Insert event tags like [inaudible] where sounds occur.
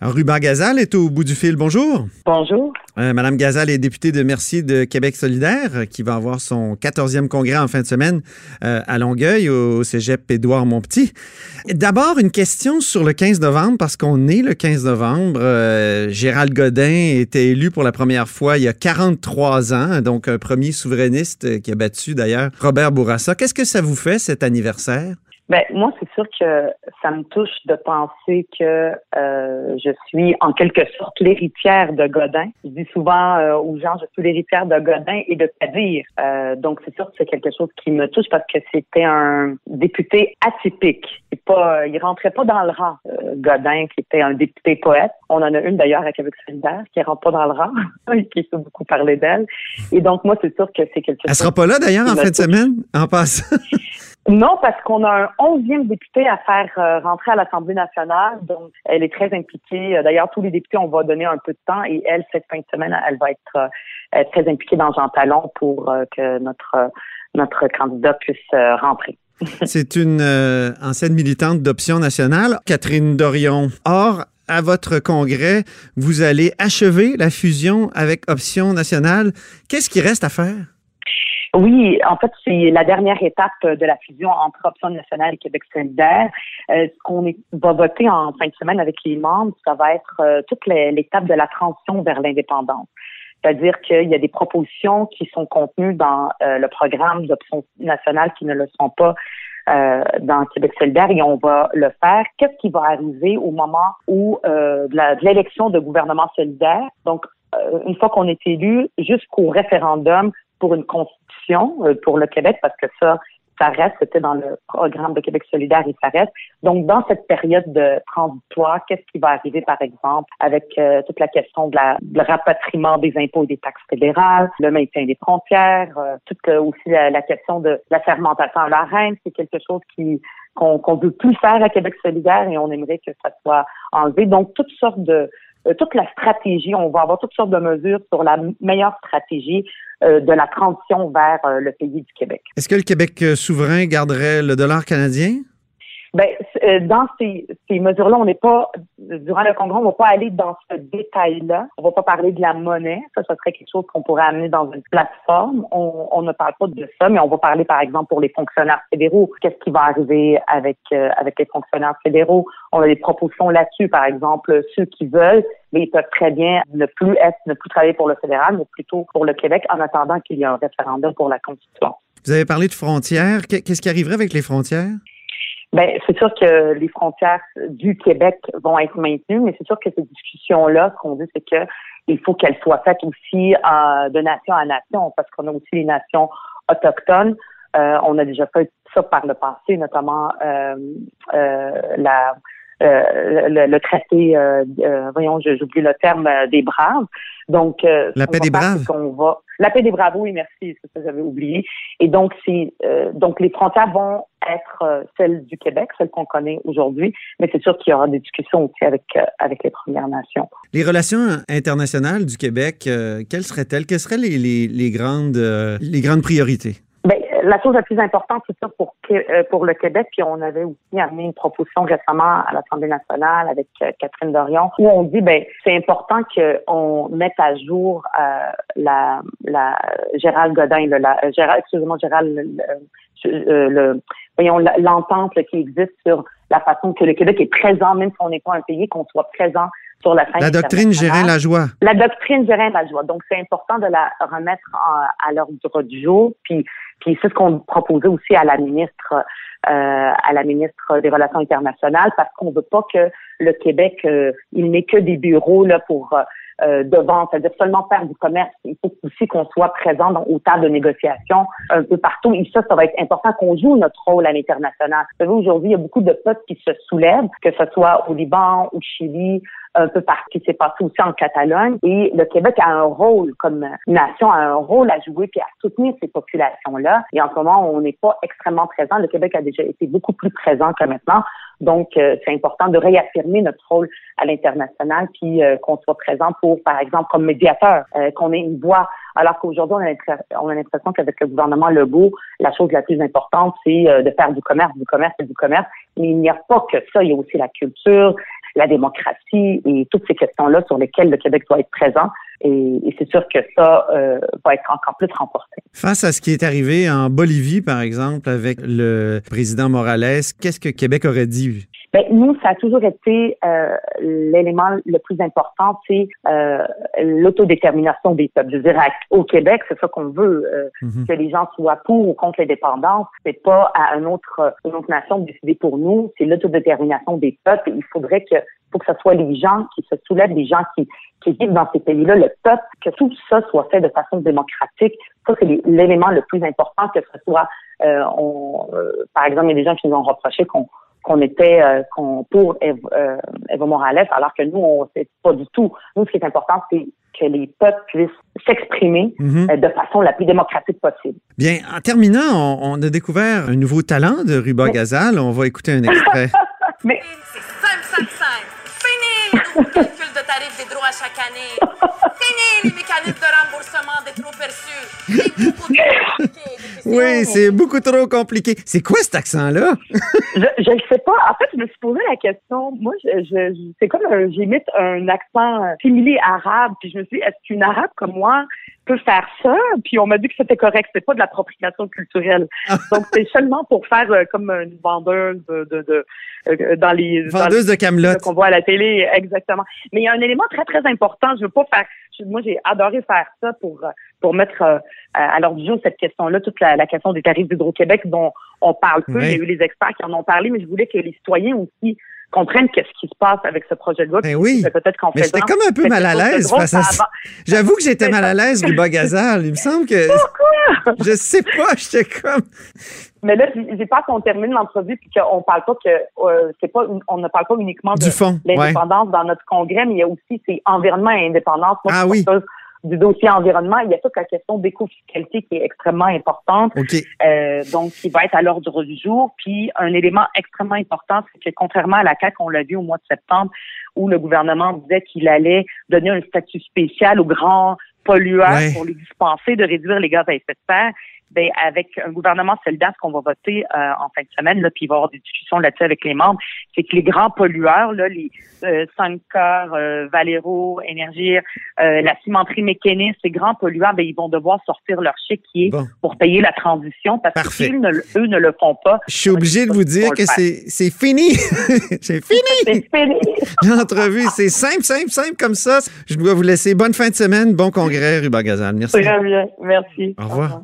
Ruba Gazal est au bout du fil. Bonjour. Bonjour. Euh, Madame Gazal est députée de Merci de Québec solidaire, euh, qui va avoir son 14e congrès en fin de semaine euh, à Longueuil, au cégep Édouard Montpetit. D'abord, une question sur le 15 novembre, parce qu'on est le 15 novembre. Gérald Godin était élu pour la première fois il y a 43 ans, donc un premier souverainiste qui a battu d'ailleurs Robert Bourassa. Qu'est-ce que ça vous fait, cet anniversaire? Ben moi, c'est sûr que ça me touche de penser que euh, je suis en quelque sorte l'héritière de Godin. Je dis souvent euh, aux gens, je suis l'héritière de Godin et de Kadir. Euh, donc c'est sûr que c'est quelque chose qui me touche parce que c'était un député atypique. Il pas, il rentrait pas dans le rang. Euh, Godin, qui était un député poète. On en a une d'ailleurs à Québec solidaire qui rentre pas dans le rang, [laughs] qui fait beaucoup parler d'elle. Et donc moi, c'est sûr que c'est quelque chose. Elle sera pas là d'ailleurs en fin de semaine, en passant. [laughs] Non, parce qu'on a un onzième député à faire euh, rentrer à l'Assemblée nationale. Donc, elle est très impliquée. Euh, d'ailleurs, tous les députés, on va donner un peu de temps. Et elle, cette fin de semaine, elle va être euh, très impliquée dans Jean Talon pour que notre notre candidat puisse rentrer. [laughs] C'est une ancienne militante d'Option nationale, Catherine Dorion. Or, à votre congrès, vous allez achever la fusion avec Option nationale. Qu'est-ce qui reste à faire? Oui, en fait, c'est la dernière étape de la fusion entre Option nationale et Québec solidaire. Euh, ce qu'on va voter en fin de semaine avec les membres, ça va être euh, toute l'étape de la transition vers l'indépendance. C'est-à-dire qu'il y a des propositions qui sont contenues dans euh, le programme d'Option nationale qui ne le sont pas dans Québec solidaire et on va le faire. Qu'est-ce qui va arriver au moment où de l'élection de gouvernement solidaire? Donc, une fois qu'on est élu, jusqu'au référendum pour une euh, pour le Québec parce que ça, ça reste, c'était dans le programme de Québec solidaire et ça reste. Donc, dans cette période de transitoire, qu'est-ce qui va arriver, par exemple, avec euh, toute la question de la, de rapatriement des impôts et des taxes fédérales, le maintien des frontières, euh, toute aussi la, question de la fermentation à la reine, c'est quelque chose qui qu'on qu'on veut plus faire à Québec solidaire et on aimerait que ça soit enlevé. Donc, toutes sortes de toute la stratégie, on va avoir toutes sortes de mesures sur la meilleure stratégie euh, de la transition vers euh, le pays du Québec. Est-ce que le Québec euh, souverain garderait le dollar canadien? Ben, dans ces, ces mesures-là, on n'est pas, durant le congrès, on ne va pas aller dans ce détail-là. On ne va pas parler de la monnaie. Ça, ce serait quelque chose qu'on pourrait amener dans une plateforme. On, ne parle pas de ça, mais on va parler, par exemple, pour les fonctionnaires fédéraux. Qu'est-ce qui va arriver avec, avec les fonctionnaires fédéraux? On a des propositions là-dessus, par exemple, ceux qui veulent mais ils peuvent très bien ne plus être, ne plus travailler pour le fédéral, mais plutôt pour le Québec en attendant qu'il y ait un référendum pour la Constitution. Vous avez parlé de frontières. Qu'est-ce qui arriverait avec les frontières? Ben, c'est sûr que les frontières du Québec vont être maintenues, mais c'est sûr que ces discussions-là, ce qu'on dit, c'est que il faut qu'elles soient faites aussi euh, de nation à nation, parce qu'on a aussi les nations autochtones. Euh, on a déjà fait ça par le passé, notamment euh, la euh, le, traité, euh, euh, voyons, j'oublie le terme des braves. Donc, la paix des braves. va, la paix des braves, oui, merci, c'est ça que j'avais oublié. Et donc, c'est donc les frontières vont être celles du Québec, celles qu'on connaît aujourd'hui, mais c'est sûr qu'il y aura des discussions aussi avec avec les Premières Nations. Les relations internationales du Québec, quelles seraient-elles? Quelles seraient les, les, les grandes les grandes priorités? La chose la plus importante, c'est ça pour, euh, pour le Québec, puis on avait aussi amené une proposition récemment à l'Assemblée nationale avec euh, Catherine Dorion, où on dit, ben c'est important qu'on mette à jour euh, la, la Gérald Godin, le, la, Gérald, excusez-moi, Gérald, le, le voyons l'entente qui existe sur la façon que le Québec est présent, même si on n'est pas un pays, qu'on soit présent sur la scène. La doctrine gérer la joie. La doctrine gérer la joie. Donc, c'est important de la remettre à l'ordre du jour. Puis, puis c'est ce qu'on proposait aussi à la ministre, euh, à la ministre des Relations internationales, parce qu'on veut pas que le Québec, euh, il n'ait que des bureaux là pour euh, devant, c'est-à-dire seulement faire du commerce. Il faut aussi qu'on soit présent dans, au tas de négociation un peu partout. Et ça, ça va être important qu'on joue notre rôle à l'international. Vous savez, aujourd'hui, il y a beaucoup de peuples qui se soulèvent, que ce soit au Liban, au Chili, un peu partout, qui s'est passé aussi en Catalogne. Et le Québec a un rôle, comme nation, a un rôle à jouer puis à soutenir ces populations-là. Et en ce moment, on n'est pas extrêmement présent. Le Québec a déjà été beaucoup plus présent que maintenant. Donc, euh, c'est important de réaffirmer notre rôle à l'international, puis euh, qu'on soit présent pour, par exemple, comme médiateur, euh, qu'on ait une voix. Alors qu'aujourd'hui, on a l'impression qu'avec le gouvernement Legault, la chose la plus importante, c'est de faire du commerce, du commerce et du commerce. Mais il n'y a pas que ça. Il y a aussi la culture, la démocratie et toutes ces questions-là sur lesquelles le Québec doit être présent. Et, c'est sûr que ça euh, va être encore plus renforcé. Face à ce qui est arrivé en Bolivie, par exemple, avec le président Morales, qu'est-ce que Québec aurait dit? Ben, nous, ça a toujours été euh, l'élément le plus important, c'est euh, l'autodétermination des peuples. Je veux dire, au Québec, c'est ça qu'on veut, euh, mhm. que les gens soient pour ou contre l'indépendance. C'est pas à une autre, une autre nation de décider pour nous. C'est l'autodétermination des peuples. il faudrait que, faut que ce soit les gens qui se soulèvent, les gens qui, qui vivent dans ces pays-là, le peuple, que tout ça soit fait de façon démocratique. Ça, c'est l'élément le plus important, que ce soit, euh, on, par exemple, il y a des gens qui nous ont reproché qu'on qu'on était euh, pour Eva, euh, Eva, Morales, alors que nous, on sait pas du tout. Nous, ce qui est important, c'est que les peuples puissent s'exprimer mhm. euh, de façon la plus démocratique possible. Bien, en terminant, on, a découvert un nouveau talent de Ruba Gazal. On va écouter un extrait. [laughs] Mais... année. Fini les mécanismes de remboursement des trop perçus. [laughs] Oui, c'est beaucoup trop compliqué. C'est quoi cet accent-là? je ne sais pas. En fait, je me suis posé la question. Moi, je, je c'est comme j'imite un accent similaire arabe. Puis je me suis dit, est-ce qu'une arabe comme moi peut faire ça? Puis on m'a dit que c'était correct. C'est pas de l'appropriation culturelle. Donc, c'est seulement pour faire euh, comme une vendeuse de, de, euh, dans les vendeuse de Camelot qu'on voit à la télé, exactement. Mais il y a un élément très très important. Je veux pas faire. Moi, j'ai adoré faire ça pour pour mettre euh, à l'ordre du jour cette question-là, toute la, question des tarifs d'Hydro-Québec dont on parle peu. Il y a eu les experts qui en ont parlé, mais je voulais que les citoyens aussi comprennent qu'est-ce qui se passe avec ce projet de loi. Ben oui. Peut-être qu'en Mais j'étais comme un peu mal à l'aise J'avoue que j'étais mal à [laughs] l'aise, Ruba Gazal. Il me semble que. Pourquoi? Je sais pas, j'étais comme. Mais là, j'ai pas qu'on termine l'entrevue puis qu'on parle pas que euh, c'est pas on ne parle pas uniquement de l'indépendance dans notre congrès, mais il y a aussi c'est environnement et indépendance. ah oui du dossier environnement, il y a toute la question d'éco-fiscalité qui est extrêmement importante, euh, donc qui va être à l'ordre du jour. Puis un élément extrêmement important, c'est que contrairement à la CAQ, on l'a vu au mois de septembre, où le gouvernement disait qu'il allait donner un statut spécial aux grands pollueurs pour les dispenser de réduire les gaz à effet de serre ben, avec un gouvernement solidaire, ce qu'on va voter euh, en fin de semaine, là, puis il va y avoir des discussions là-dessus avec les membres, c'est que les grands pollueurs, là, les euh, Sankar, euh, Valero, Énergie, euh, la cimenterie mécaniste, ces grands pollueurs, ben, ils vont devoir sortir leur chéquier pour payer la transition parce que ne, eux ne le font pas. Je suis obligé de vous dire que c'est fini. [laughs] c'est fini. [laughs] C'est fini. [laughs] L'entrevue, c'est simple, simple, simple comme ça. Je dois vous laisser bonne fin de semaine, bon congrès, Ruba Gazal. Merci. Très bien. Merci. Au revoir.